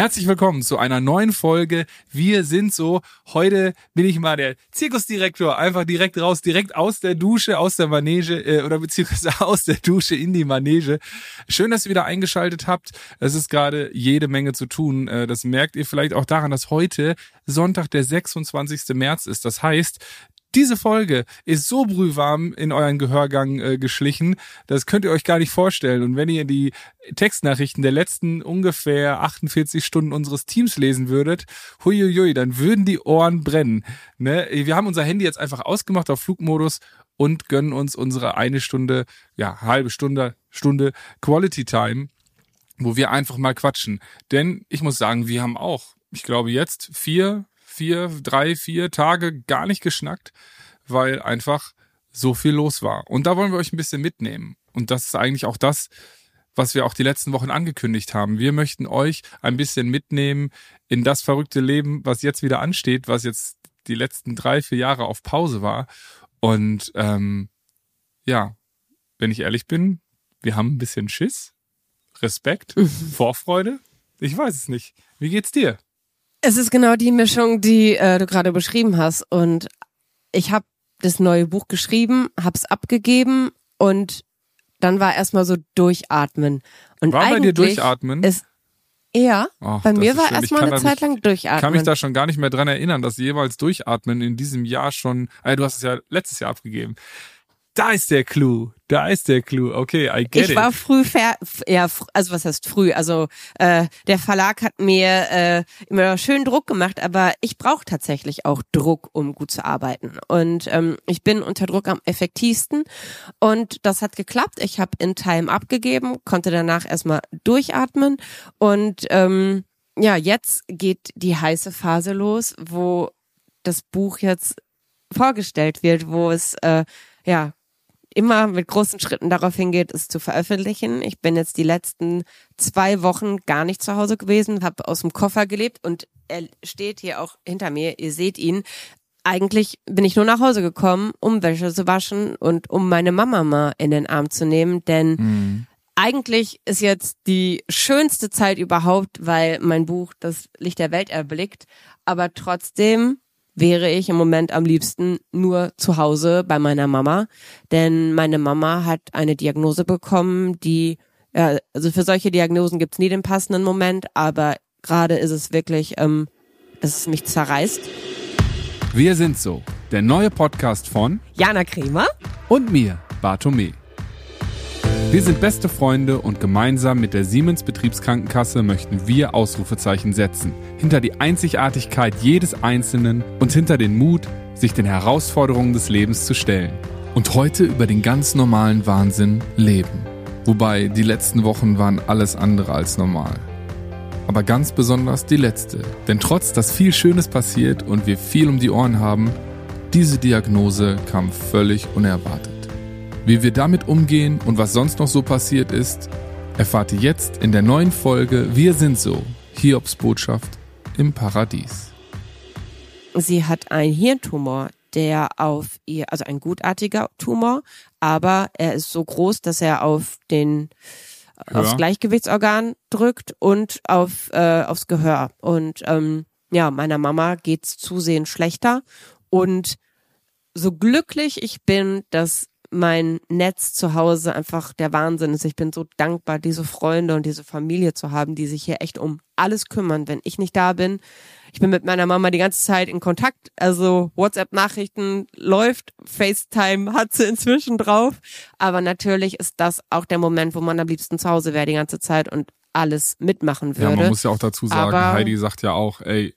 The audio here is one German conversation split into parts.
Herzlich willkommen zu einer neuen Folge. Wir sind so. Heute bin ich mal der Zirkusdirektor. Einfach direkt raus, direkt aus der Dusche, aus der Manege äh, oder beziehungsweise aus der Dusche in die Manege. Schön, dass ihr wieder eingeschaltet habt. Es ist gerade jede Menge zu tun. Äh, das merkt ihr vielleicht auch daran, dass heute Sonntag, der 26. März ist. Das heißt, diese Folge ist so brühwarm in euren Gehörgang äh, geschlichen, das könnt ihr euch gar nicht vorstellen. Und wenn ihr die Textnachrichten der letzten ungefähr 48 Stunden unseres Teams lesen würdet, huiuiui, dann würden die Ohren brennen. Ne? Wir haben unser Handy jetzt einfach ausgemacht auf Flugmodus und gönnen uns unsere eine Stunde, ja, halbe Stunde, Stunde Quality Time, wo wir einfach mal quatschen. Denn ich muss sagen, wir haben auch, ich glaube jetzt vier, vier, drei, vier Tage gar nicht geschnackt, weil einfach so viel los war. Und da wollen wir euch ein bisschen mitnehmen. Und das ist eigentlich auch das, was wir auch die letzten Wochen angekündigt haben. Wir möchten euch ein bisschen mitnehmen in das verrückte Leben, was jetzt wieder ansteht, was jetzt die letzten drei, vier Jahre auf Pause war. Und ähm, ja, wenn ich ehrlich bin, wir haben ein bisschen Schiss, Respekt. Vorfreude. Ich weiß es nicht. Wie geht's dir? Es ist genau die Mischung, die äh, du gerade beschrieben hast. Und ich habe das neue Buch geschrieben, hab's abgegeben und dann war erstmal so durchatmen. Und war bei dir durchatmen? Ist, ja, Ach, bei mir war erstmal eine Zeit lang durchatmen. Ich kann mich da schon gar nicht mehr dran erinnern, dass jemals durchatmen in diesem Jahr schon, äh, du hast es ja letztes Jahr abgegeben. Da ist der Clou. Da ist der Clou. Okay, I get ich it. Ich war früh fer ja, also was heißt früh? Also äh, der Verlag hat mir äh, immer schön Druck gemacht, aber ich brauche tatsächlich auch Druck, um gut zu arbeiten. Und ähm, ich bin unter Druck am effektivsten. Und das hat geklappt. Ich habe in Time abgegeben, konnte danach erstmal durchatmen. Und ähm, ja, jetzt geht die heiße Phase los, wo das Buch jetzt vorgestellt wird, wo es äh, ja immer mit großen Schritten darauf hingeht, es zu veröffentlichen. Ich bin jetzt die letzten zwei Wochen gar nicht zu Hause gewesen, habe aus dem Koffer gelebt und er steht hier auch hinter mir. Ihr seht ihn. Eigentlich bin ich nur nach Hause gekommen, um Wäsche zu waschen und um meine Mama mal in den Arm zu nehmen, denn mhm. eigentlich ist jetzt die schönste Zeit überhaupt, weil mein Buch das Licht der Welt erblickt. Aber trotzdem wäre ich im Moment am liebsten nur zu Hause bei meiner Mama, denn meine Mama hat eine Diagnose bekommen, die, ja, also für solche Diagnosen gibt's nie den passenden Moment, aber gerade ist es wirklich, ähm, dass es mich zerreißt. Wir sind so, der neue Podcast von Jana Kremer und mir, Bartome. Wir sind beste Freunde und gemeinsam mit der Siemens Betriebskrankenkasse möchten wir Ausrufezeichen setzen. Hinter die Einzigartigkeit jedes Einzelnen und hinter den Mut, sich den Herausforderungen des Lebens zu stellen. Und heute über den ganz normalen Wahnsinn leben. Wobei die letzten Wochen waren alles andere als normal. Aber ganz besonders die letzte. Denn trotz dass viel Schönes passiert und wir viel um die Ohren haben, diese Diagnose kam völlig unerwartet. Wie wir damit umgehen und was sonst noch so passiert ist, erfahrt ihr jetzt in der neuen Folge Wir sind so, Hiobs Botschaft im Paradies. Sie hat einen Hirntumor, der auf ihr, also ein gutartiger Tumor, aber er ist so groß, dass er auf den ja. aufs Gleichgewichtsorgan drückt und auf äh, aufs Gehör. Und ähm, ja, meiner Mama geht's zusehends schlechter und so glücklich ich bin, dass mein Netz zu Hause einfach der Wahnsinn ist. Ich bin so dankbar, diese Freunde und diese Familie zu haben, die sich hier echt um alles kümmern, wenn ich nicht da bin. Ich bin mit meiner Mama die ganze Zeit in Kontakt. Also WhatsApp-Nachrichten läuft, FaceTime hat sie inzwischen drauf. Aber natürlich ist das auch der Moment, wo man am liebsten zu Hause wäre die ganze Zeit und alles mitmachen würde. Ja, man muss ja auch dazu sagen, Aber Heidi sagt ja auch, ey,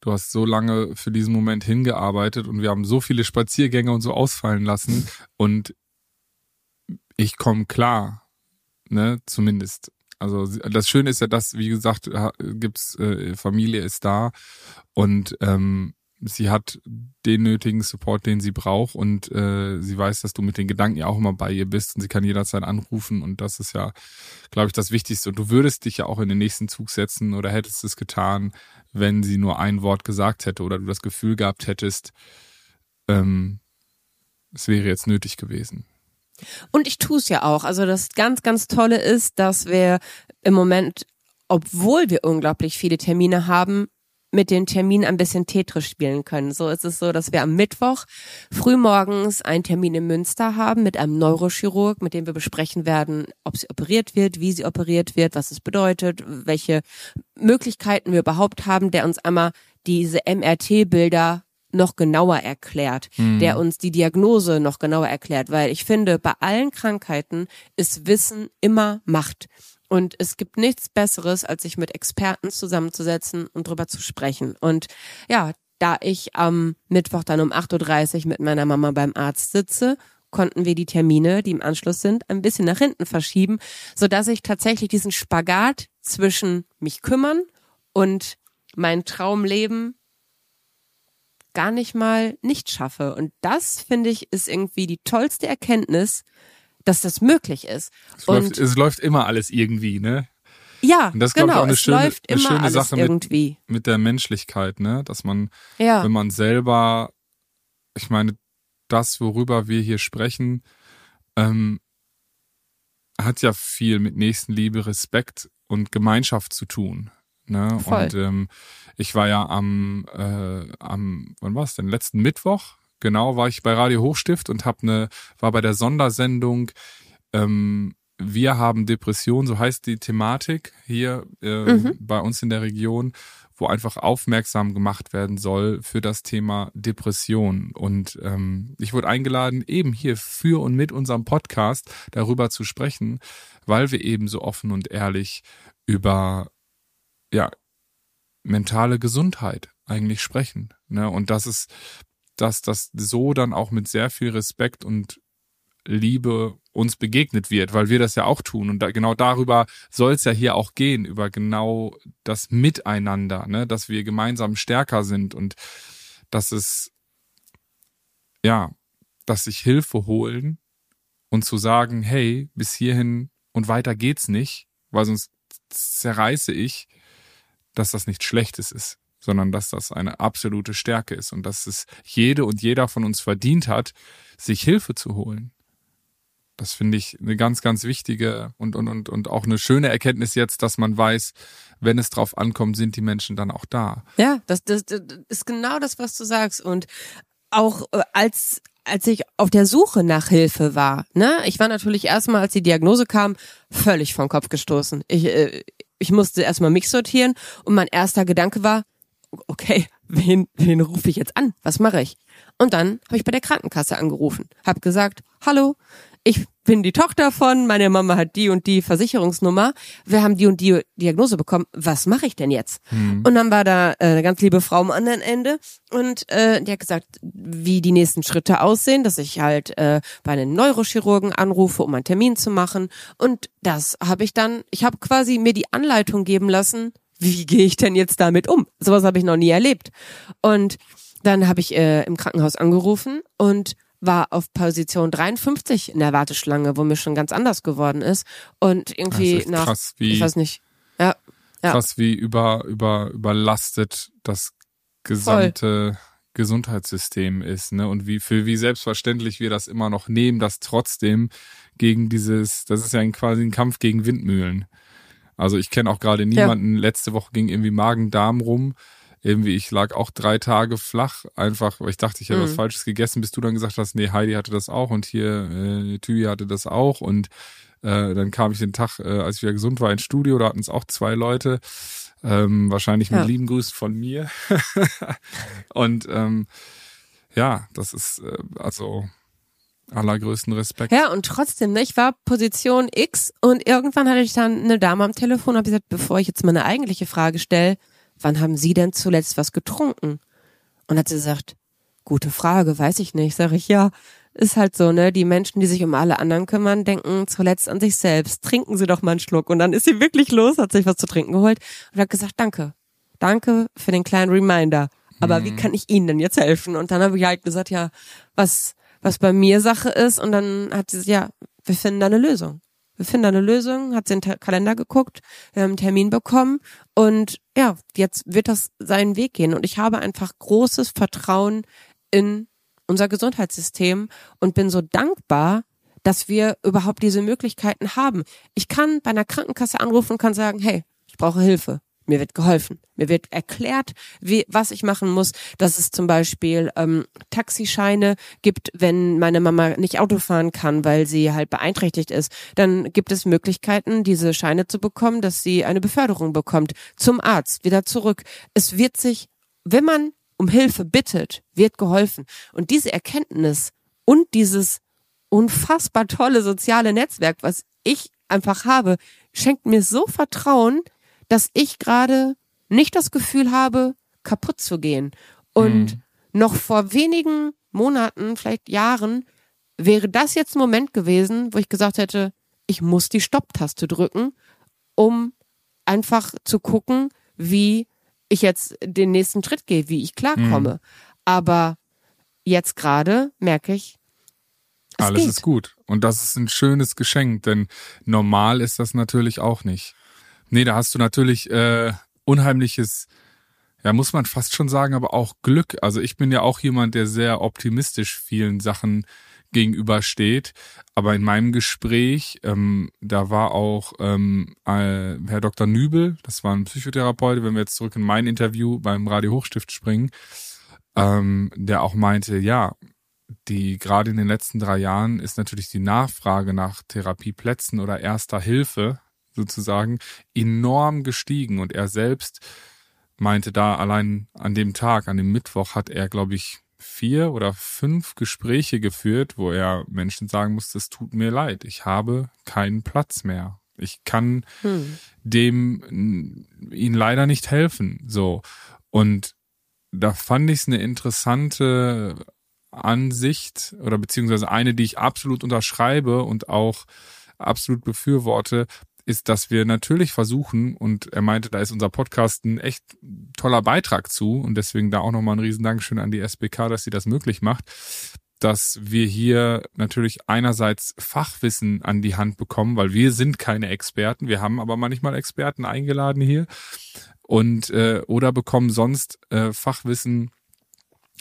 du hast so lange für diesen Moment hingearbeitet und wir haben so viele Spaziergänge und so ausfallen lassen und ich komme klar, ne, zumindest. Also das Schöne ist ja, dass, wie gesagt, gibt's äh, Familie ist da und ähm, sie hat den nötigen Support, den sie braucht und äh, sie weiß, dass du mit den Gedanken ja auch immer bei ihr bist und sie kann jederzeit anrufen und das ist ja, glaube ich, das Wichtigste. Und du würdest dich ja auch in den nächsten Zug setzen oder hättest es getan, wenn sie nur ein Wort gesagt hätte oder du das Gefühl gehabt hättest, ähm, es wäre jetzt nötig gewesen. Und ich tue es ja auch. Also das ganz, ganz Tolle ist, dass wir im Moment obwohl wir unglaublich viele Termine haben, mit den Terminen ein bisschen Tetris spielen können. So ist es so, dass wir am Mittwoch frühmorgens einen Termin in Münster haben mit einem Neurochirurg, mit dem wir besprechen werden, ob sie operiert wird, wie sie operiert wird, was es bedeutet, welche Möglichkeiten wir überhaupt haben, der uns einmal diese MRT-Bilder noch genauer erklärt, mhm. der uns die Diagnose noch genauer erklärt, weil ich finde, bei allen Krankheiten ist Wissen immer Macht. Und es gibt nichts Besseres, als sich mit Experten zusammenzusetzen und drüber zu sprechen. Und ja, da ich am Mittwoch dann um 8.30 Uhr mit meiner Mama beim Arzt sitze, konnten wir die Termine, die im Anschluss sind, ein bisschen nach hinten verschieben, so dass ich tatsächlich diesen Spagat zwischen mich kümmern und mein Traumleben gar nicht mal nicht schaffe. Und das finde ich ist irgendwie die tollste Erkenntnis, dass das möglich ist. Es, und läuft, es läuft immer alles irgendwie, ne? Ja, und das genau. Ich, auch eine es schöne, läuft eine immer schöne alles Sache irgendwie. Mit, mit der Menschlichkeit, ne? Dass man, ja. wenn man selber, ich meine, das, worüber wir hier sprechen, ähm, hat ja viel mit Nächstenliebe, Respekt und Gemeinschaft zu tun. Ne? Voll. Und ähm, ich war ja am, äh, am, wann war es denn? Letzten Mittwoch genau, war ich bei Radio Hochstift und hab ne, war bei der Sondersendung ähm, Wir haben Depression, so heißt die Thematik hier äh, mhm. bei uns in der Region, wo einfach aufmerksam gemacht werden soll für das Thema Depression. Und ähm, ich wurde eingeladen, eben hier für und mit unserem Podcast darüber zu sprechen, weil wir eben so offen und ehrlich über ja mentale Gesundheit eigentlich sprechen. Ne? Und das ist dass das so dann auch mit sehr viel Respekt und Liebe uns begegnet wird, weil wir das ja auch tun. Und da, genau darüber soll es ja hier auch gehen, über genau das Miteinander, ne? dass wir gemeinsam stärker sind und dass es, ja, dass sich Hilfe holen und zu sagen, hey, bis hierhin und weiter geht's nicht, weil sonst zerreiße ich, dass das nichts Schlechtes ist sondern dass das eine absolute Stärke ist und dass es jede und jeder von uns verdient hat, sich Hilfe zu holen. Das finde ich eine ganz, ganz wichtige und, und, und, und auch eine schöne Erkenntnis jetzt, dass man weiß, wenn es drauf ankommt, sind die Menschen dann auch da. Ja, das, das, das ist genau das, was du sagst. Und auch äh, als, als ich auf der Suche nach Hilfe war, ne, ich war natürlich erstmal, als die Diagnose kam, völlig vom Kopf gestoßen. Ich, äh, ich musste erstmal mich sortieren und mein erster Gedanke war, okay, wen, wen rufe ich jetzt an? Was mache ich? Und dann habe ich bei der Krankenkasse angerufen, habe gesagt, hallo, ich bin die Tochter von, meine Mama hat die und die Versicherungsnummer, wir haben die und die Diagnose bekommen, was mache ich denn jetzt? Mhm. Und dann war da äh, eine ganz liebe Frau am anderen Ende und äh, die hat gesagt, wie die nächsten Schritte aussehen, dass ich halt äh, bei einem Neurochirurgen anrufe, um einen Termin zu machen und das habe ich dann, ich habe quasi mir die Anleitung geben lassen, wie gehe ich denn jetzt damit um? Sowas habe ich noch nie erlebt. Und dann habe ich äh, im Krankenhaus angerufen und war auf Position 53 in der Warteschlange, wo mir schon ganz anders geworden ist. Und irgendwie nach, krass, wie, ich weiß nicht, ja, ja. krass wie über, über, überlastet das gesamte Voll. Gesundheitssystem ist, ne? Und wie, für wie selbstverständlich wir das immer noch nehmen, dass trotzdem gegen dieses, das ist ja ein, quasi ein Kampf gegen Windmühlen. Also ich kenne auch gerade niemanden, ja. letzte Woche ging irgendwie Magen-Darm rum. Irgendwie, ich lag auch drei Tage flach, einfach, weil ich dachte, ich hätte mhm. was Falsches gegessen, bis du dann gesagt hast, nee, Heidi hatte das auch und hier äh, Tüi hatte das auch und äh, dann kam ich den Tag, äh, als ich wieder gesund war, ins Studio, da hatten es auch zwei Leute, ähm, wahrscheinlich mit ja. lieben Grüßen von mir. und ähm, ja, das ist äh, also Allergrößten Respekt. Ja, und trotzdem, ne, ich war Position X und irgendwann hatte ich dann eine Dame am Telefon und habe gesagt, bevor ich jetzt meine eigentliche Frage stelle, wann haben Sie denn zuletzt was getrunken? Und hat sie gesagt, gute Frage, weiß ich nicht. Sag ich, ja, ist halt so, ne? Die Menschen, die sich um alle anderen kümmern, denken zuletzt an sich selbst. Trinken Sie doch mal einen Schluck. Und dann ist sie wirklich los, hat sich was zu trinken geholt und hat gesagt, danke. Danke für den kleinen Reminder. Aber mhm. wie kann ich Ihnen denn jetzt helfen? Und dann habe ich halt gesagt, ja, was, was bei mir Sache ist. Und dann hat sie ja, wir finden da eine Lösung. Wir finden da eine Lösung, hat sie in den Kalender geguckt, wir haben einen Termin bekommen und ja, jetzt wird das seinen Weg gehen. Und ich habe einfach großes Vertrauen in unser Gesundheitssystem und bin so dankbar, dass wir überhaupt diese Möglichkeiten haben. Ich kann bei einer Krankenkasse anrufen und kann sagen, hey, brauche Hilfe. Mir wird geholfen. Mir wird erklärt, wie, was ich machen muss, dass es zum Beispiel ähm, Taxischeine gibt, wenn meine Mama nicht Auto fahren kann, weil sie halt beeinträchtigt ist. Dann gibt es Möglichkeiten, diese Scheine zu bekommen, dass sie eine Beförderung bekommt zum Arzt, wieder zurück. Es wird sich, wenn man um Hilfe bittet, wird geholfen. Und diese Erkenntnis und dieses unfassbar tolle soziale Netzwerk, was ich einfach habe, schenkt mir so Vertrauen, dass ich gerade nicht das Gefühl habe, kaputt zu gehen. Und mhm. noch vor wenigen Monaten, vielleicht Jahren, wäre das jetzt ein Moment gewesen, wo ich gesagt hätte, ich muss die Stopptaste drücken, um einfach zu gucken, wie ich jetzt den nächsten Schritt gehe, wie ich klarkomme. Mhm. Aber jetzt gerade merke ich, alles geht. ist gut. Und das ist ein schönes Geschenk, denn normal ist das natürlich auch nicht. Nee, da hast du natürlich äh, unheimliches, ja, muss man fast schon sagen, aber auch Glück. Also ich bin ja auch jemand, der sehr optimistisch vielen Sachen gegenübersteht. Aber in meinem Gespräch, ähm, da war auch ähm, äh, Herr Dr. Nübel, das war ein Psychotherapeut, wenn wir jetzt zurück in mein Interview beim Radio Hochstift springen, ähm, der auch meinte, ja, die gerade in den letzten drei Jahren ist natürlich die Nachfrage nach Therapieplätzen oder erster Hilfe sozusagen enorm gestiegen und er selbst meinte da allein an dem Tag, an dem Mittwoch hat er, glaube ich, vier oder fünf Gespräche geführt, wo er Menschen sagen musste, es tut mir leid, ich habe keinen Platz mehr. Ich kann hm. dem ihnen leider nicht helfen. So. Und da fand ich es eine interessante Ansicht oder beziehungsweise eine, die ich absolut unterschreibe und auch absolut befürworte, ist, dass wir natürlich versuchen, und er meinte, da ist unser Podcast ein echt toller Beitrag zu, und deswegen da auch nochmal ein riesen Dankeschön an die SBK, dass sie das möglich macht, dass wir hier natürlich einerseits Fachwissen an die Hand bekommen, weil wir sind keine Experten, wir haben aber manchmal Experten eingeladen hier und äh, oder bekommen sonst äh, Fachwissen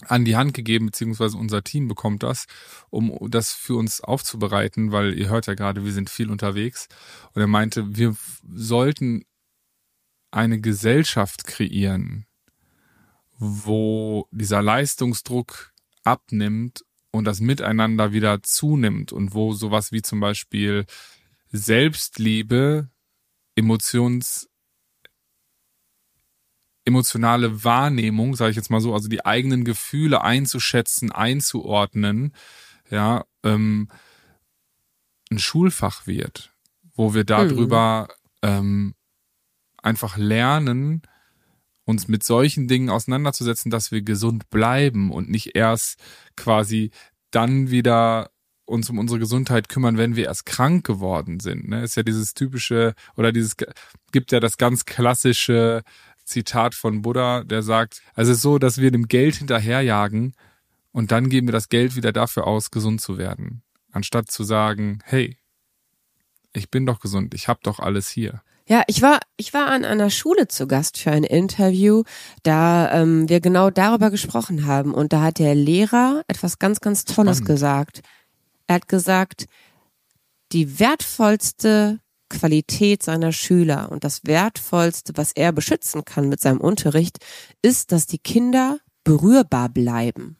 an die Hand gegeben, beziehungsweise unser Team bekommt das, um das für uns aufzubereiten, weil ihr hört ja gerade, wir sind viel unterwegs. Und er meinte, wir sollten eine Gesellschaft kreieren, wo dieser Leistungsdruck abnimmt und das Miteinander wieder zunimmt und wo sowas wie zum Beispiel Selbstliebe, Emotions emotionale Wahrnehmung, sage ich jetzt mal so, also die eigenen Gefühle einzuschätzen, einzuordnen, ja, ähm, ein Schulfach wird, wo wir darüber mhm. ähm, einfach lernen, uns mit solchen Dingen auseinanderzusetzen, dass wir gesund bleiben und nicht erst quasi dann wieder uns um unsere Gesundheit kümmern, wenn wir erst krank geworden sind. Ne? Ist ja dieses typische oder dieses gibt ja das ganz klassische Zitat von Buddha, der sagt, also es ist so, dass wir dem Geld hinterherjagen und dann geben wir das Geld wieder dafür aus, gesund zu werden. Anstatt zu sagen, hey, ich bin doch gesund, ich habe doch alles hier. Ja, ich war, ich war an einer Schule zu Gast für ein Interview, da ähm, wir genau darüber gesprochen haben. Und da hat der Lehrer etwas ganz, ganz Tolles Spannend. gesagt. Er hat gesagt, die wertvollste Qualität seiner Schüler und das Wertvollste, was er beschützen kann mit seinem Unterricht, ist, dass die Kinder berührbar bleiben.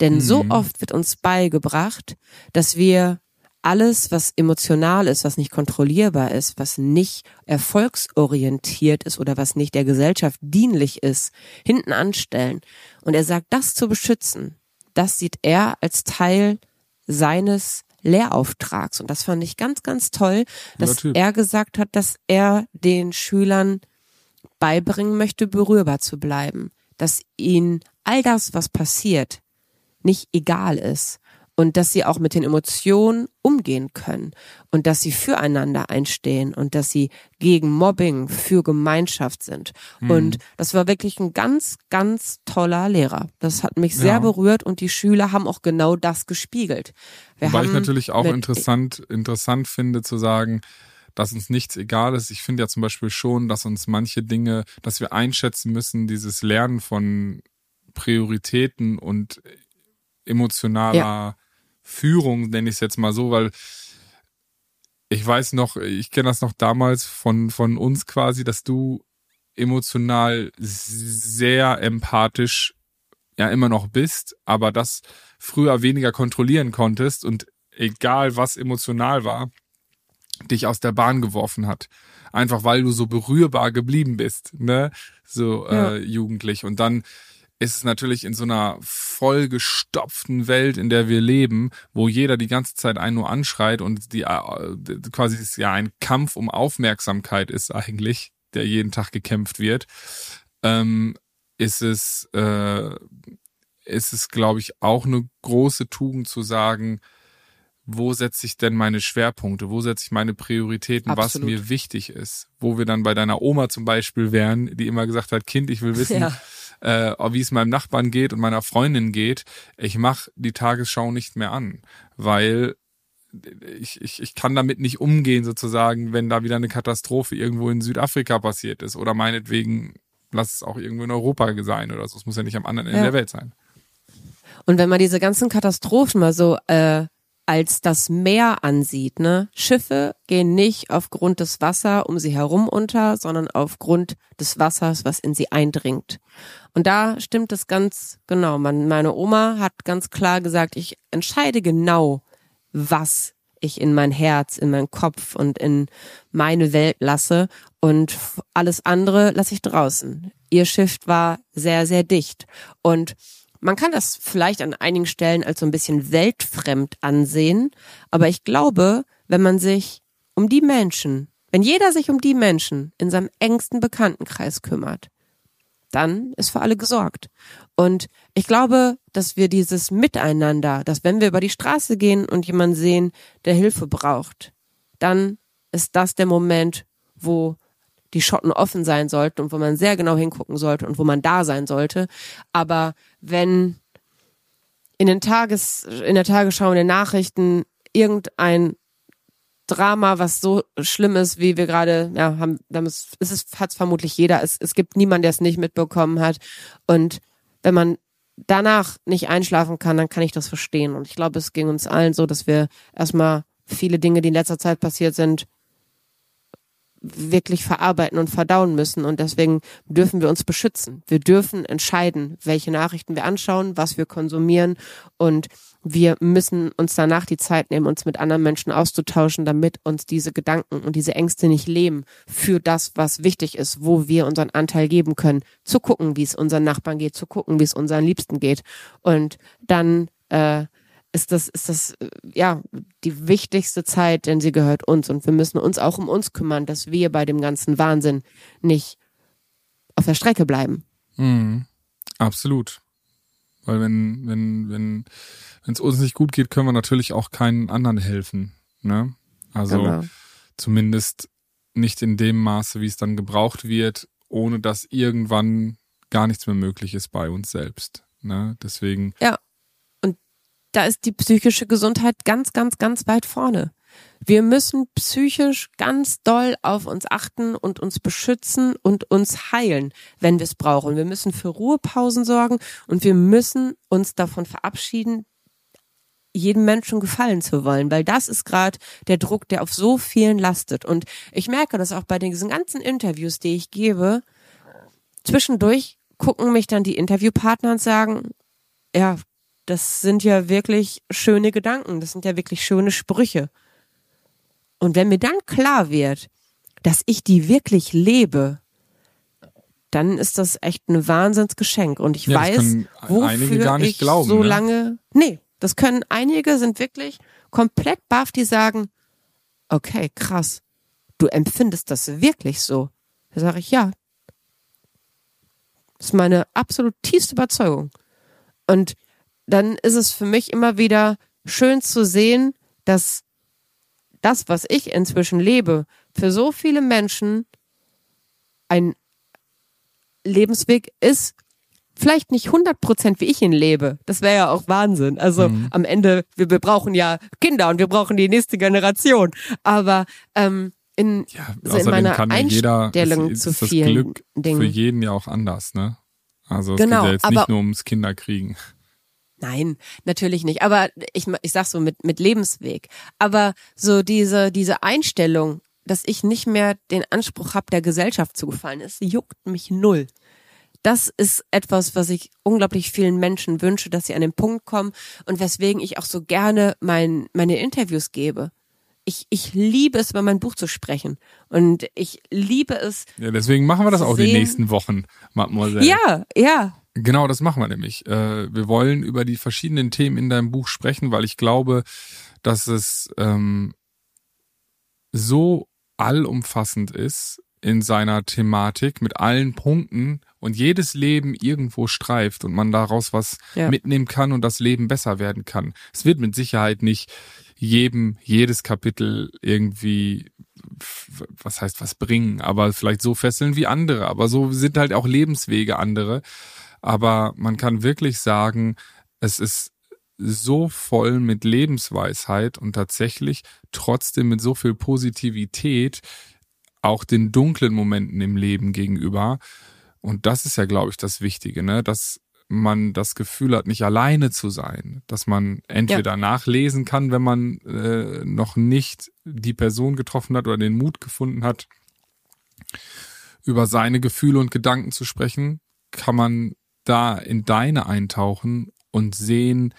Denn mhm. so oft wird uns beigebracht, dass wir alles, was emotional ist, was nicht kontrollierbar ist, was nicht erfolgsorientiert ist oder was nicht der Gesellschaft dienlich ist, hinten anstellen. Und er sagt, das zu beschützen, das sieht er als Teil seines Lehrauftrags. Und das fand ich ganz, ganz toll, dass er gesagt hat, dass er den Schülern beibringen möchte, berührbar zu bleiben. Dass ihnen all das, was passiert, nicht egal ist und dass sie auch mit den Emotionen umgehen können und dass sie füreinander einstehen und dass sie gegen Mobbing für Gemeinschaft sind. Mhm. Und das war wirklich ein ganz, ganz toller Lehrer. Das hat mich sehr ja. berührt und die Schüler haben auch genau das gespiegelt. Wir Wobei ich natürlich auch interessant, interessant finde zu sagen, dass uns nichts egal ist. Ich finde ja zum Beispiel schon, dass uns manche Dinge, dass wir einschätzen müssen, dieses Lernen von Prioritäten und emotionaler ja. Führung, nenne ich es jetzt mal so, weil ich weiß noch, ich kenne das noch damals von, von uns quasi, dass du emotional sehr empathisch ja immer noch bist, aber das früher weniger kontrollieren konntest und egal was emotional war, dich aus der Bahn geworfen hat. Einfach weil du so berührbar geblieben bist, ne? So äh, jugendlich. Und dann ist es natürlich in so einer vollgestopften Welt, in der wir leben, wo jeder die ganze Zeit einen nur anschreit und die äh, quasi ist ja ein Kampf um Aufmerksamkeit ist eigentlich, der jeden Tag gekämpft wird, ähm, ist es, äh, ist es, glaube ich, auch eine große Tugend zu sagen, wo setze ich denn meine Schwerpunkte, wo setze ich meine Prioritäten, Absolut. was mir wichtig ist. Wo wir dann bei deiner Oma zum Beispiel wären, die immer gesagt hat, Kind, ich will wissen, ja äh, wie es meinem Nachbarn geht und meiner Freundin geht, ich mache die Tagesschau nicht mehr an, weil ich, ich, ich kann damit nicht umgehen, sozusagen, wenn da wieder eine Katastrophe irgendwo in Südafrika passiert ist. Oder meinetwegen, lass es auch irgendwo in Europa sein oder so. Es muss ja nicht am anderen Ende ja. der Welt sein. Und wenn man diese ganzen Katastrophen mal so äh, als das Meer ansieht. Ne? Schiffe gehen nicht aufgrund des Wassers um sie herum unter, sondern aufgrund des Wassers, was in sie eindringt. Und da stimmt es ganz genau. Man, meine Oma hat ganz klar gesagt, ich entscheide genau, was ich in mein Herz, in meinen Kopf und in meine Welt lasse und alles andere lasse ich draußen. Ihr Schiff war sehr, sehr dicht und man kann das vielleicht an einigen Stellen als so ein bisschen weltfremd ansehen, aber ich glaube, wenn man sich um die Menschen, wenn jeder sich um die Menschen in seinem engsten Bekanntenkreis kümmert, dann ist für alle gesorgt. Und ich glaube, dass wir dieses Miteinander, dass wenn wir über die Straße gehen und jemanden sehen, der Hilfe braucht, dann ist das der Moment, wo die Schotten offen sein sollten und wo man sehr genau hingucken sollte und wo man da sein sollte. Aber wenn in den Tages, in der Tagesschau, in den Nachrichten irgendein Drama, was so schlimm ist, wie wir gerade, ja, haben, ist es, hat es vermutlich jeder. Es, es gibt niemanden, der es nicht mitbekommen hat. Und wenn man danach nicht einschlafen kann, dann kann ich das verstehen. Und ich glaube, es ging uns allen so, dass wir erstmal viele Dinge, die in letzter Zeit passiert sind, wirklich verarbeiten und verdauen müssen. Und deswegen dürfen wir uns beschützen. Wir dürfen entscheiden, welche Nachrichten wir anschauen, was wir konsumieren. Und wir müssen uns danach die Zeit nehmen, uns mit anderen Menschen auszutauschen, damit uns diese Gedanken und diese Ängste nicht leben für das, was wichtig ist, wo wir unseren Anteil geben können, zu gucken, wie es unseren Nachbarn geht, zu gucken, wie es unseren Liebsten geht. Und dann äh, ist das, ist das, äh, ja, die wichtigste Zeit, denn sie gehört uns und wir müssen uns auch um uns kümmern, dass wir bei dem ganzen Wahnsinn nicht auf der Strecke bleiben. Mhm. Absolut. Weil wenn, wenn, wenn, wenn es uns nicht gut geht, können wir natürlich auch keinen anderen helfen. Ne? Also genau. zumindest nicht in dem Maße, wie es dann gebraucht wird, ohne dass irgendwann gar nichts mehr möglich ist bei uns selbst. Ne? Deswegen ja da ist die psychische Gesundheit ganz, ganz, ganz weit vorne. Wir müssen psychisch ganz doll auf uns achten und uns beschützen und uns heilen, wenn wir es brauchen. Wir müssen für Ruhepausen sorgen und wir müssen uns davon verabschieden, jedem Menschen gefallen zu wollen, weil das ist gerade der Druck, der auf so vielen lastet. Und ich merke das auch bei diesen ganzen Interviews, die ich gebe. Zwischendurch gucken mich dann die Interviewpartner und sagen, ja, das sind ja wirklich schöne Gedanken, das sind ja wirklich schöne Sprüche. Und wenn mir dann klar wird, dass ich die wirklich lebe, dann ist das echt ein Wahnsinnsgeschenk. Und ich ja, weiß, wofür ich glauben, so ne? lange. Nee, das können einige sind wirklich komplett baff, die sagen, okay, krass, du empfindest das wirklich so. Da sage ich, ja. Das ist meine absolut tiefste Überzeugung. Und dann ist es für mich immer wieder schön zu sehen, dass das, was ich inzwischen lebe, für so viele Menschen ein Lebensweg ist, vielleicht nicht 100 Prozent, wie ich ihn lebe. Das wäre ja auch Wahnsinn. Also mhm. am Ende, wir, wir brauchen ja Kinder und wir brauchen die nächste Generation. Aber ähm, in, ja, so in meiner Einstellung jeder, ist, ist zu vielen das Glück Dingen. für jeden ja auch anders, ne? Also es genau, geht ja jetzt nicht nur ums Kinderkriegen. Nein, natürlich nicht. Aber ich, ich sag so mit, mit Lebensweg. Aber so diese, diese Einstellung, dass ich nicht mehr den Anspruch habe, der Gesellschaft zu gefallen, es juckt mich null. Das ist etwas, was ich unglaublich vielen Menschen wünsche, dass sie an den Punkt kommen und weswegen ich auch so gerne mein, meine Interviews gebe. Ich, ich liebe es, über mein Buch zu sprechen. Und ich liebe es. Ja, deswegen machen wir das auch sehen. die nächsten Wochen, Mademoiselle. Ja, ja. Genau, das machen wir nämlich. Äh, wir wollen über die verschiedenen Themen in deinem Buch sprechen, weil ich glaube, dass es ähm, so allumfassend ist in seiner Thematik mit allen Punkten und jedes Leben irgendwo streift und man daraus was ja. mitnehmen kann und das Leben besser werden kann. Es wird mit Sicherheit nicht jedem jedes Kapitel irgendwie was heißt was bringen, aber vielleicht so fesseln wie andere, aber so sind halt auch Lebenswege andere. Aber man kann wirklich sagen, es ist so voll mit Lebensweisheit und tatsächlich trotzdem mit so viel Positivität auch den dunklen Momenten im Leben gegenüber. Und das ist ja, glaube ich, das Wichtige, ne? dass man das Gefühl hat, nicht alleine zu sein, dass man entweder ja. nachlesen kann, wenn man äh, noch nicht die Person getroffen hat oder den Mut gefunden hat, über seine Gefühle und Gedanken zu sprechen, kann man da in deine eintauchen und sehen,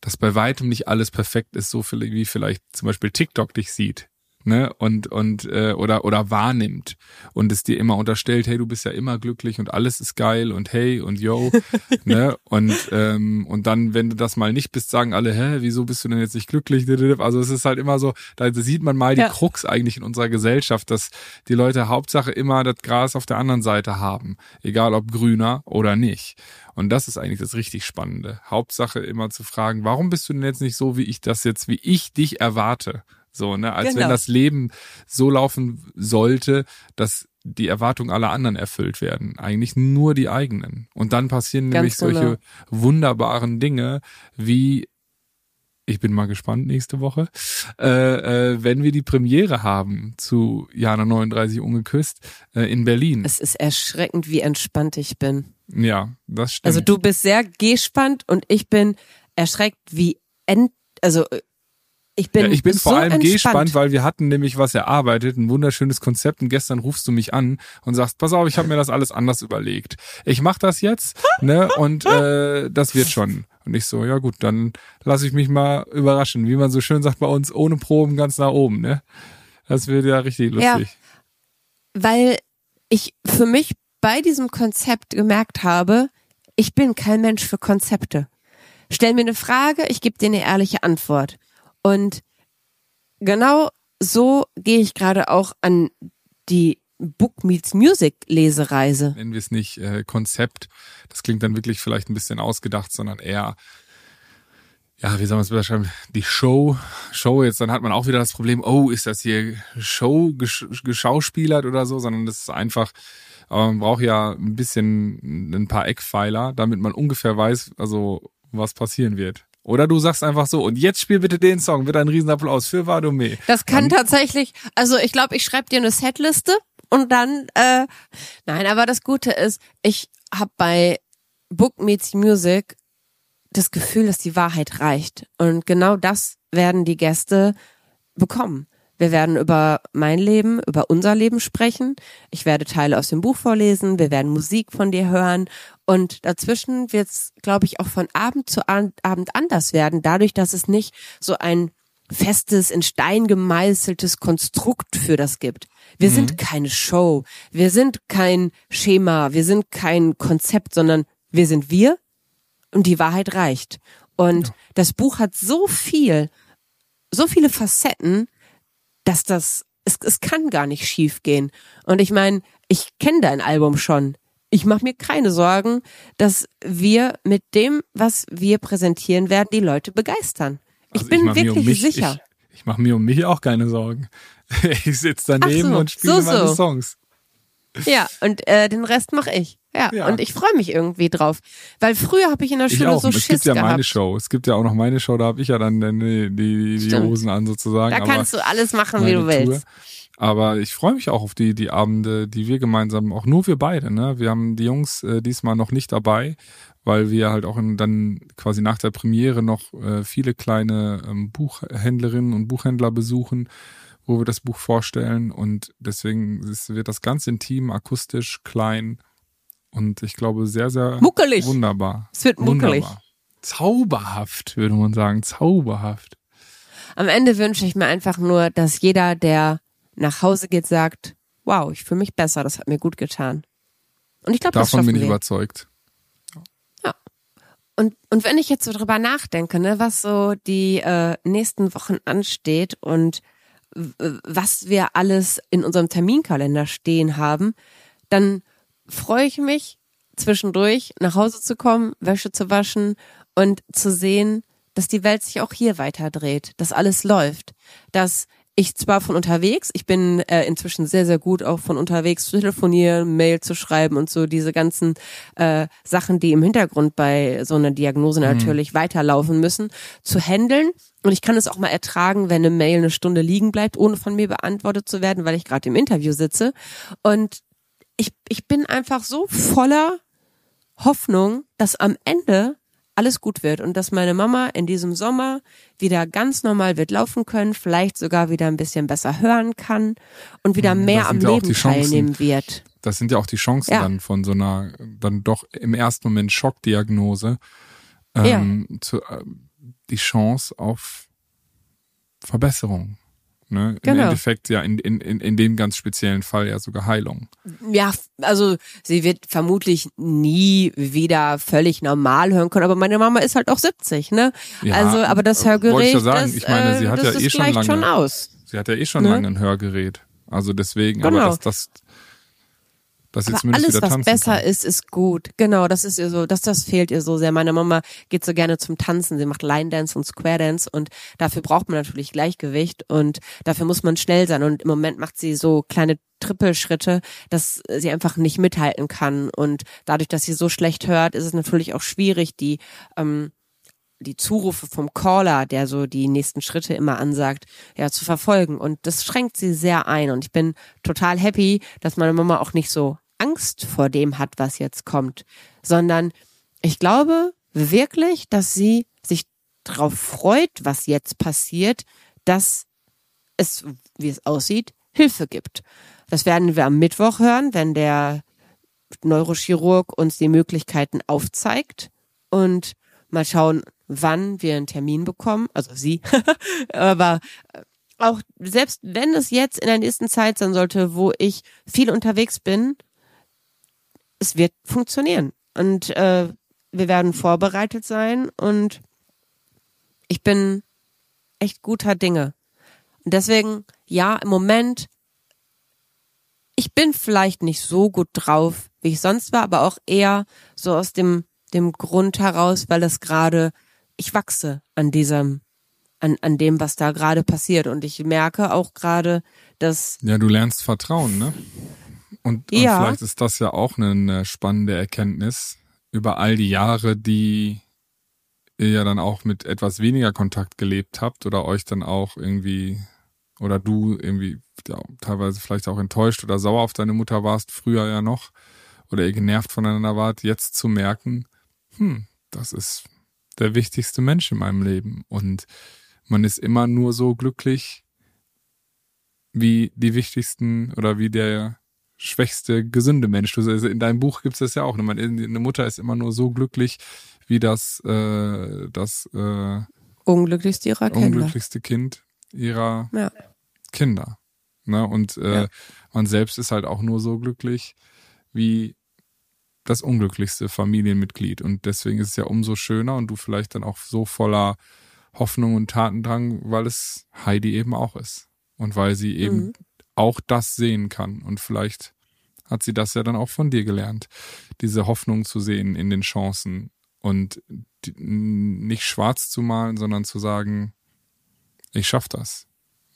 dass bei weitem nicht alles perfekt ist, so viel, wie vielleicht zum Beispiel TikTok dich sieht ne und und äh, oder oder wahrnimmt und es dir immer unterstellt, hey, du bist ja immer glücklich und alles ist geil und hey und yo, ne und ähm, und dann, wenn du das mal nicht bist, sagen alle, hä, wieso bist du denn jetzt nicht glücklich? Also es ist halt immer so, da sieht man mal die ja. Krux eigentlich in unserer Gesellschaft, dass die Leute Hauptsache immer das Gras auf der anderen Seite haben, egal ob grüner oder nicht. Und das ist eigentlich das richtig Spannende. Hauptsache immer zu fragen, warum bist du denn jetzt nicht so, wie ich das jetzt, wie ich dich erwarte? So, ne, als genau. wenn das Leben so laufen sollte, dass die Erwartungen aller anderen erfüllt werden, eigentlich nur die eigenen. Und dann passieren Ganz nämlich solche genau. wunderbaren Dinge wie ich bin mal gespannt nächste Woche, äh, äh, wenn wir die Premiere haben zu Jana 39 ungeküsst äh, in Berlin. Es ist erschreckend, wie entspannt ich bin. Ja, das stimmt. Also du bist sehr gespannt und ich bin erschreckt, wie ent, also ich bin, ja, ich bin so vor allem entspannt. gespannt, weil wir hatten nämlich was erarbeitet, ein wunderschönes Konzept und gestern rufst du mich an und sagst, pass auf, ich habe mir das alles anders überlegt. Ich mach das jetzt, ne, und äh, das wird schon. Und ich so, ja gut, dann lasse ich mich mal überraschen, wie man so schön sagt bei uns, ohne Proben ganz nach oben, ne? Das wird ja richtig lustig. Ja, weil ich für mich bei diesem Konzept gemerkt habe, ich bin kein Mensch für Konzepte. Stell mir eine Frage, ich gebe dir eine ehrliche Antwort. Und genau so gehe ich gerade auch an die Book Meets Music Lesereise. Nennen wir es nicht äh, Konzept. Das klingt dann wirklich vielleicht ein bisschen ausgedacht, sondern eher ja, wie soll man es beschreiben? Die Show, Show jetzt, dann hat man auch wieder das Problem, oh, ist das hier Show geschauspielert oder so, sondern das ist einfach, aber man braucht ja ein bisschen ein paar Eckpfeiler, damit man ungefähr weiß, also was passieren wird. Oder du sagst einfach so, und jetzt spiel bitte den Song, wird ein Riesenapplaus für Vadome. Das kann dann, tatsächlich, also ich glaube, ich schreibe dir eine Setliste und dann, äh, nein, aber das Gute ist, ich habe bei Book Meets Music das Gefühl, dass die Wahrheit reicht. Und genau das werden die Gäste bekommen. Wir werden über mein Leben, über unser Leben sprechen. Ich werde Teile aus dem Buch vorlesen. Wir werden Musik von dir hören. Und dazwischen wird es, glaube ich, auch von Abend zu Abend anders werden, dadurch, dass es nicht so ein festes, in Stein gemeißeltes Konstrukt für das gibt. Wir mhm. sind keine Show. Wir sind kein Schema. Wir sind kein Konzept, sondern wir sind wir und die Wahrheit reicht. Und ja. das Buch hat so viel, so viele Facetten, dass das, es, es kann gar nicht schief gehen. Und ich meine, ich kenne dein Album schon. Ich mache mir keine Sorgen, dass wir mit dem, was wir präsentieren werden, die Leute begeistern. Ich also bin ich wirklich um mich, sicher. Ich, ich mache mir um mich auch keine Sorgen. Ich sitze daneben so, und spiele so, meine Songs. Ja, und äh, den Rest mache ich. Ja, ja, und ich freue mich irgendwie drauf. Weil früher habe ich in der Schule auch. so es Schiss Es gibt ja gehabt. meine Show. Es gibt ja auch noch meine Show, da habe ich ja dann die, die, die Hosen an sozusagen. Da kannst du alles machen, wie du willst. Aber ich freue mich auch auf die, die Abende, die wir gemeinsam, auch nur wir beide, ne? Wir haben die Jungs äh, diesmal noch nicht dabei, weil wir halt auch in, dann quasi nach der Premiere noch äh, viele kleine ähm, Buchhändlerinnen und Buchhändler besuchen, wo wir das Buch vorstellen. Und deswegen ist, wird das ganz intim, akustisch, klein und ich glaube sehr, sehr Muckelig. wunderbar. Es wird muckelig. Wunderbar. Zauberhaft, würde man sagen. Zauberhaft. Am Ende wünsche ich mir einfach nur, dass jeder, der nach Hause geht, sagt, wow, ich fühle mich besser, das hat mir gut getan. Und ich glaube, das Davon schaffen bin ich wir. überzeugt. Und, und wenn ich jetzt so drüber nachdenke, ne, was so die äh, nächsten Wochen ansteht und was wir alles in unserem Terminkalender stehen haben, dann freue ich mich zwischendurch nach Hause zu kommen, Wäsche zu waschen und zu sehen, dass die Welt sich auch hier weiter dreht, dass alles läuft, dass ich zwar von unterwegs, ich bin äh, inzwischen sehr, sehr gut auch von unterwegs zu telefonieren, Mail zu schreiben und so diese ganzen äh, Sachen, die im Hintergrund bei so einer Diagnose natürlich weiterlaufen müssen, zu handeln. Und ich kann es auch mal ertragen, wenn eine Mail eine Stunde liegen bleibt, ohne von mir beantwortet zu werden, weil ich gerade im Interview sitze. Und ich, ich bin einfach so voller Hoffnung, dass am Ende alles gut wird und dass meine Mama in diesem Sommer wieder ganz normal wird laufen können, vielleicht sogar wieder ein bisschen besser hören kann und wieder mehr das am ja Leben teilnehmen wird. Das sind ja auch die Chancen Ja. dann von so einer, dann doch im ersten Moment Schockdiagnose, ähm, zu, äh, die Chance auf Verbesserung. Ne? Im Genau. Endeffekt ja in, in, in, dem ganz speziellen Fall ja sogar Heilung. Ja, also sie wird vermutlich nie wieder völlig normal hören können, aber meine Mama ist halt auch 70, ne? Ja, also, aber das äh, Hörgerät, ich ja sagen. das, Ich meine, sie äh, hat das ja eh schon lange- schon aus. Sie hat ja eh schon Ne? lange ein Hörgerät. Also deswegen, Genau. aber dass das, dass sie Aber zumindest alles, wieder was besser kann. ist, ist gut. Genau, das ist ihr so, das, das fehlt ihr so sehr. Meine Mama geht so gerne zum Tanzen. Sie macht Line Dance und Square Dance und dafür braucht man natürlich Gleichgewicht und dafür muss man schnell sein. Und im Moment macht sie so kleine Trippelschritte, dass sie einfach nicht mithalten kann. Und dadurch, dass sie so schlecht hört, ist es natürlich auch schwierig, die, ähm, die Zurufe vom Caller, der so die nächsten Schritte immer ansagt, ja, zu verfolgen. Und das schränkt sie sehr ein. Und ich bin total happy, dass meine Mama auch nicht so Angst vor dem hat, was jetzt kommt, sondern ich glaube wirklich, dass sie sich darauf freut, was jetzt passiert, dass es, wie es aussieht, Hilfe gibt. Das werden wir am Mittwoch hören, wenn der Neurochirurg uns die Möglichkeiten aufzeigt und mal schauen, wann wir einen Termin bekommen, also sie, aber äh, auch selbst wenn es jetzt in der nächsten Zeit sein sollte, wo ich viel unterwegs bin, es wird funktionieren und äh, wir werden vorbereitet sein und ich bin echt guter Dinge. Und deswegen, ja, im Moment, ich bin vielleicht nicht so gut drauf, wie ich sonst war, aber auch eher so aus dem, dem Grund heraus, weil es gerade, ich wachse an diesem, an, an dem, was da gerade passiert. Und ich merke auch gerade, dass, Ja, du lernst Vertrauen, ne? Und, und Ja. vielleicht ist das ja auch eine, eine spannende Erkenntnis über all die Jahre, die ihr ja dann auch mit etwas weniger Kontakt gelebt habt oder euch dann auch irgendwie oder du irgendwie ja, teilweise vielleicht auch enttäuscht oder sauer auf deine Mutter warst, früher ja noch, oder ihr genervt voneinander wart, jetzt zu merken, hm, das ist der wichtigste Mensch in meinem Leben und man ist immer nur so glücklich, wie die wichtigsten oder wie der schwächste gesunde Mensch. Du, also in deinem Buch gibt es das ja auch. Man- Eine Mutter ist immer nur so glücklich, wie das, äh, das äh, unglücklichst ihrer Kinder. unglücklichste Kind ihrer Ja. Kinder. Ne? Und äh, Ja. man selbst ist halt auch nur so glücklich wie das unglücklichste Familienmitglied. Und deswegen ist es ja umso schöner und du vielleicht dann auch so voller Hoffnung und Tatendrang, weil es Heidi eben auch ist. Und weil sie eben Mhm. Auch das sehen kann. Und vielleicht hat sie das ja dann auch von dir gelernt, diese Hoffnung zu sehen in den Chancen und die, nicht schwarz zu malen, sondern zu sagen, ich schaff das.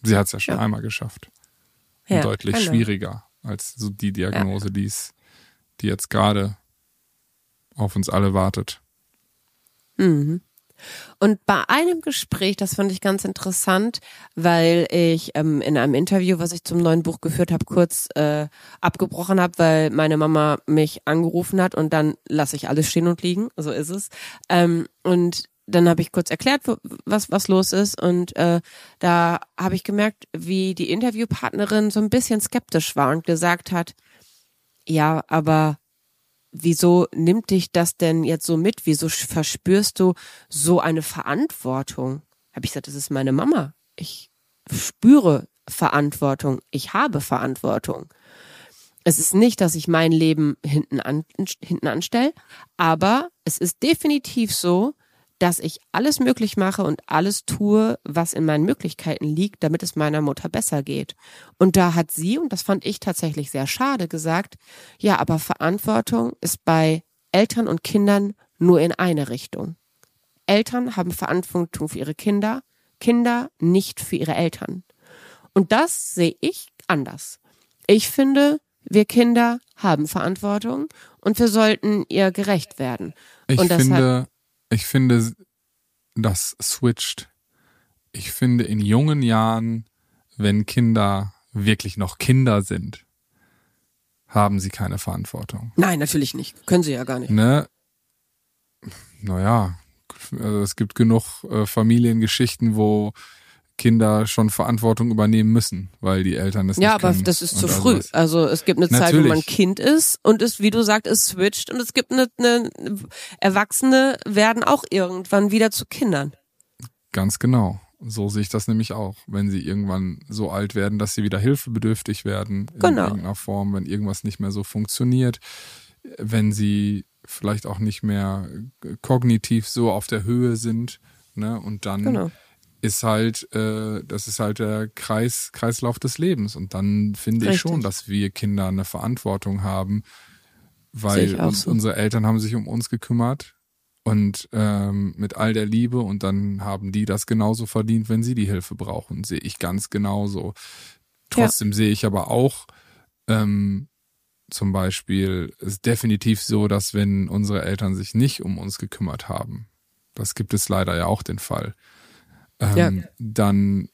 Sie hat es ja schon Ja. einmal geschafft. Und Ja, deutlich genau. schwieriger als so die Diagnose, die es, die jetzt gerade auf uns alle wartet. Mhm. Und bei einem Gespräch, das fand ich ganz interessant, weil ich ähm, in einem Interview, was ich zum neuen Buch geführt habe, kurz äh, abgebrochen habe, weil meine Mama mich angerufen hat und dann lasse ich alles stehen und liegen, so ist es. Ähm, und dann habe ich kurz erklärt, was was los ist und äh, da habe ich gemerkt, wie die Interviewpartnerin so ein bisschen skeptisch war und gesagt hat, ja, aber wieso nimmt dich das denn jetzt so mit? Wieso verspürst du so eine Verantwortung? Habe ich gesagt, das ist meine Mama. Ich spüre Verantwortung. Ich habe Verantwortung. Es ist nicht, dass ich mein Leben hinten, an, hinten anstelle, aber es ist definitiv so, dass ich alles möglich mache und alles tue, was in meinen Möglichkeiten liegt, damit es meiner Mutter besser geht. Und da hat sie, und das fand ich tatsächlich sehr schade, gesagt, ja, aber Verantwortung ist bei Eltern und Kindern nur in eine Richtung. Eltern haben Verantwortung für ihre Kinder, Kinder nicht für ihre Eltern. Und das sehe ich anders. Ich finde, wir Kinder haben Verantwortung und wir sollten ihr gerecht werden. Ich und finde, ich finde, das switcht. Ich finde, in jungen Jahren, wenn Kinder wirklich noch Kinder sind, haben sie keine Verantwortung. Nein, natürlich nicht. Können sie ja gar nicht. Ne? Naja, also es gibt genug äh, Familiengeschichten, wo Kinder schon Verantwortung übernehmen müssen, weil die Eltern es ja, nicht können. Ja, aber das ist zu früh. Was. Also es gibt eine Natürlich. Zeit, wo man Kind ist und es, wie du sagst, es switcht und es gibt eine, eine Erwachsene werden auch irgendwann wieder zu Kindern. Ganz genau. So sehe ich das nämlich auch. Wenn sie irgendwann so alt werden, dass sie wieder hilfebedürftig werden in genau. irgendeiner Form, wenn irgendwas nicht mehr so funktioniert, wenn sie vielleicht auch nicht mehr kognitiv so auf der Höhe sind, ne, und dann genau ist halt, äh, das ist halt der Kreis, Kreislauf des Lebens. Und dann finde Richtig. ich schon, dass wir Kinder eine Verantwortung haben, weil so. unsere Eltern haben sich um uns gekümmert und ähm, mit all der Liebe und dann haben die das genauso verdient, wenn sie die Hilfe brauchen. Sehe ich ganz genauso. Trotzdem ja. sehe ich aber auch, ähm, zum Beispiel, ist definitiv so, dass wenn unsere Eltern sich nicht um uns gekümmert haben, das gibt es leider ja auch den Fall, ähm, ja. dann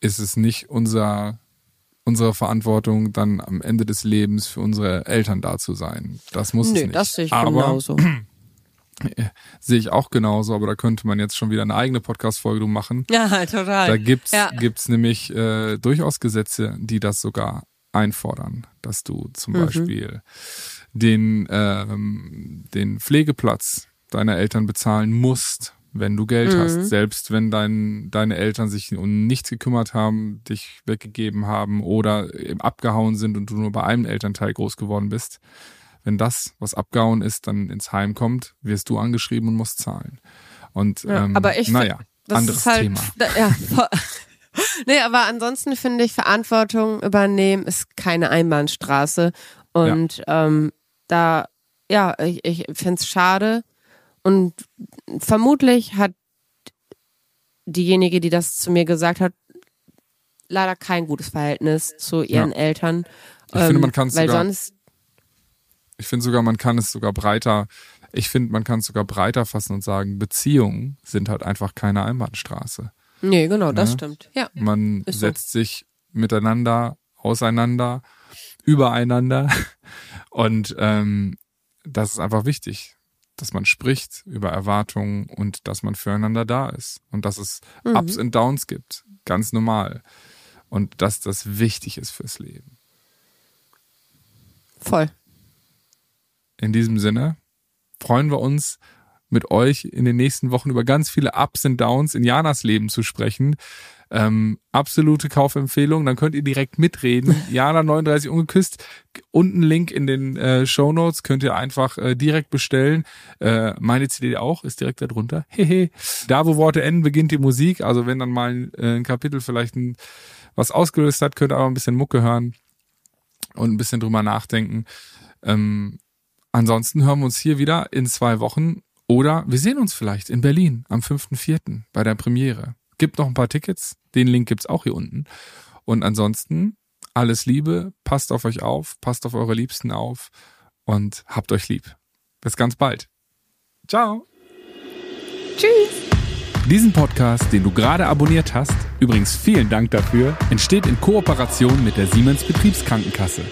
ist es nicht unser, unsere Verantwortung, dann am Ende des Lebens für unsere Eltern da zu sein. Das muss nee, es nicht. das sehe ich aber, genauso. sehe ich auch genauso, aber da könnte man jetzt schon wieder eine eigene Podcast-Folge machen. Ja, total. Da gibt's, ja. gibt's nämlich äh, durchaus Gesetze, die das sogar einfordern, dass du zum mhm. Beispiel den, ähm, den Pflegeplatz deiner Eltern bezahlen musst, wenn du Geld mhm. hast. Selbst wenn dein, deine Eltern sich um nichts gekümmert haben, dich weggegeben haben oder abgehauen sind und du nur bei einem Elternteil groß geworden bist. Wenn das, was abgehauen ist, dann ins Heim kommt, wirst du angeschrieben und musst zahlen. Und ja, ähm, aber ich naja, anderes halt, Thema. Da, ja, nee, aber ansonsten finde ich, Verantwortung übernehmen ist keine Einbahnstraße. Und ja. ähm, da, ja, ich, ich finde es schade, und vermutlich hat diejenige, die das zu mir gesagt hat, leider kein gutes Verhältnis zu ihren ja. Eltern. Ich ähm, finde, man kann es sogar, sonst. Ich finde sogar, man kann es sogar breiter. Ich finde, man kann es sogar breiter fassen und sagen, Beziehungen sind halt einfach keine Einbahnstraße. Nee, genau, das ne? stimmt. Ja. Man setzt so. sich miteinander, auseinander, übereinander und ähm, das ist einfach wichtig dass man spricht über Erwartungen und dass man füreinander da ist und dass es mhm. Ups und Downs gibt, ganz normal. Und dass das wichtig ist fürs Leben. Voll. In diesem Sinne freuen wir uns, mit euch in den nächsten Wochen über ganz viele Ups und Downs in Janas Leben zu sprechen. Ähm, absolute Kaufempfehlung, dann könnt ihr direkt mitreden. Jana 39 ungeküsst. Unten Link in den äh, Show Notes könnt ihr einfach äh, direkt bestellen. Äh, meine CD auch ist direkt darunter. Hehe. da wo Worte enden, beginnt die Musik. Also wenn dann mal äh, ein Kapitel vielleicht ein, was ausgelöst hat, könnt ihr aber ein bisschen Mucke hören und ein bisschen drüber nachdenken. Ähm, ansonsten hören wir uns hier wieder in zwei Wochen oder wir sehen uns vielleicht in Berlin am 5.4. bei der Premiere. Gibt noch ein paar Tickets. Den Link gibt's auch hier unten. Und ansonsten alles Liebe, passt auf euch auf, passt auf eure Liebsten auf und habt euch lieb. Bis ganz bald. Ciao. Tschüss. Diesen Podcast, den du gerade abonniert hast, übrigens vielen Dank dafür, entsteht in Kooperation mit der Siemens Betriebskrankenkasse.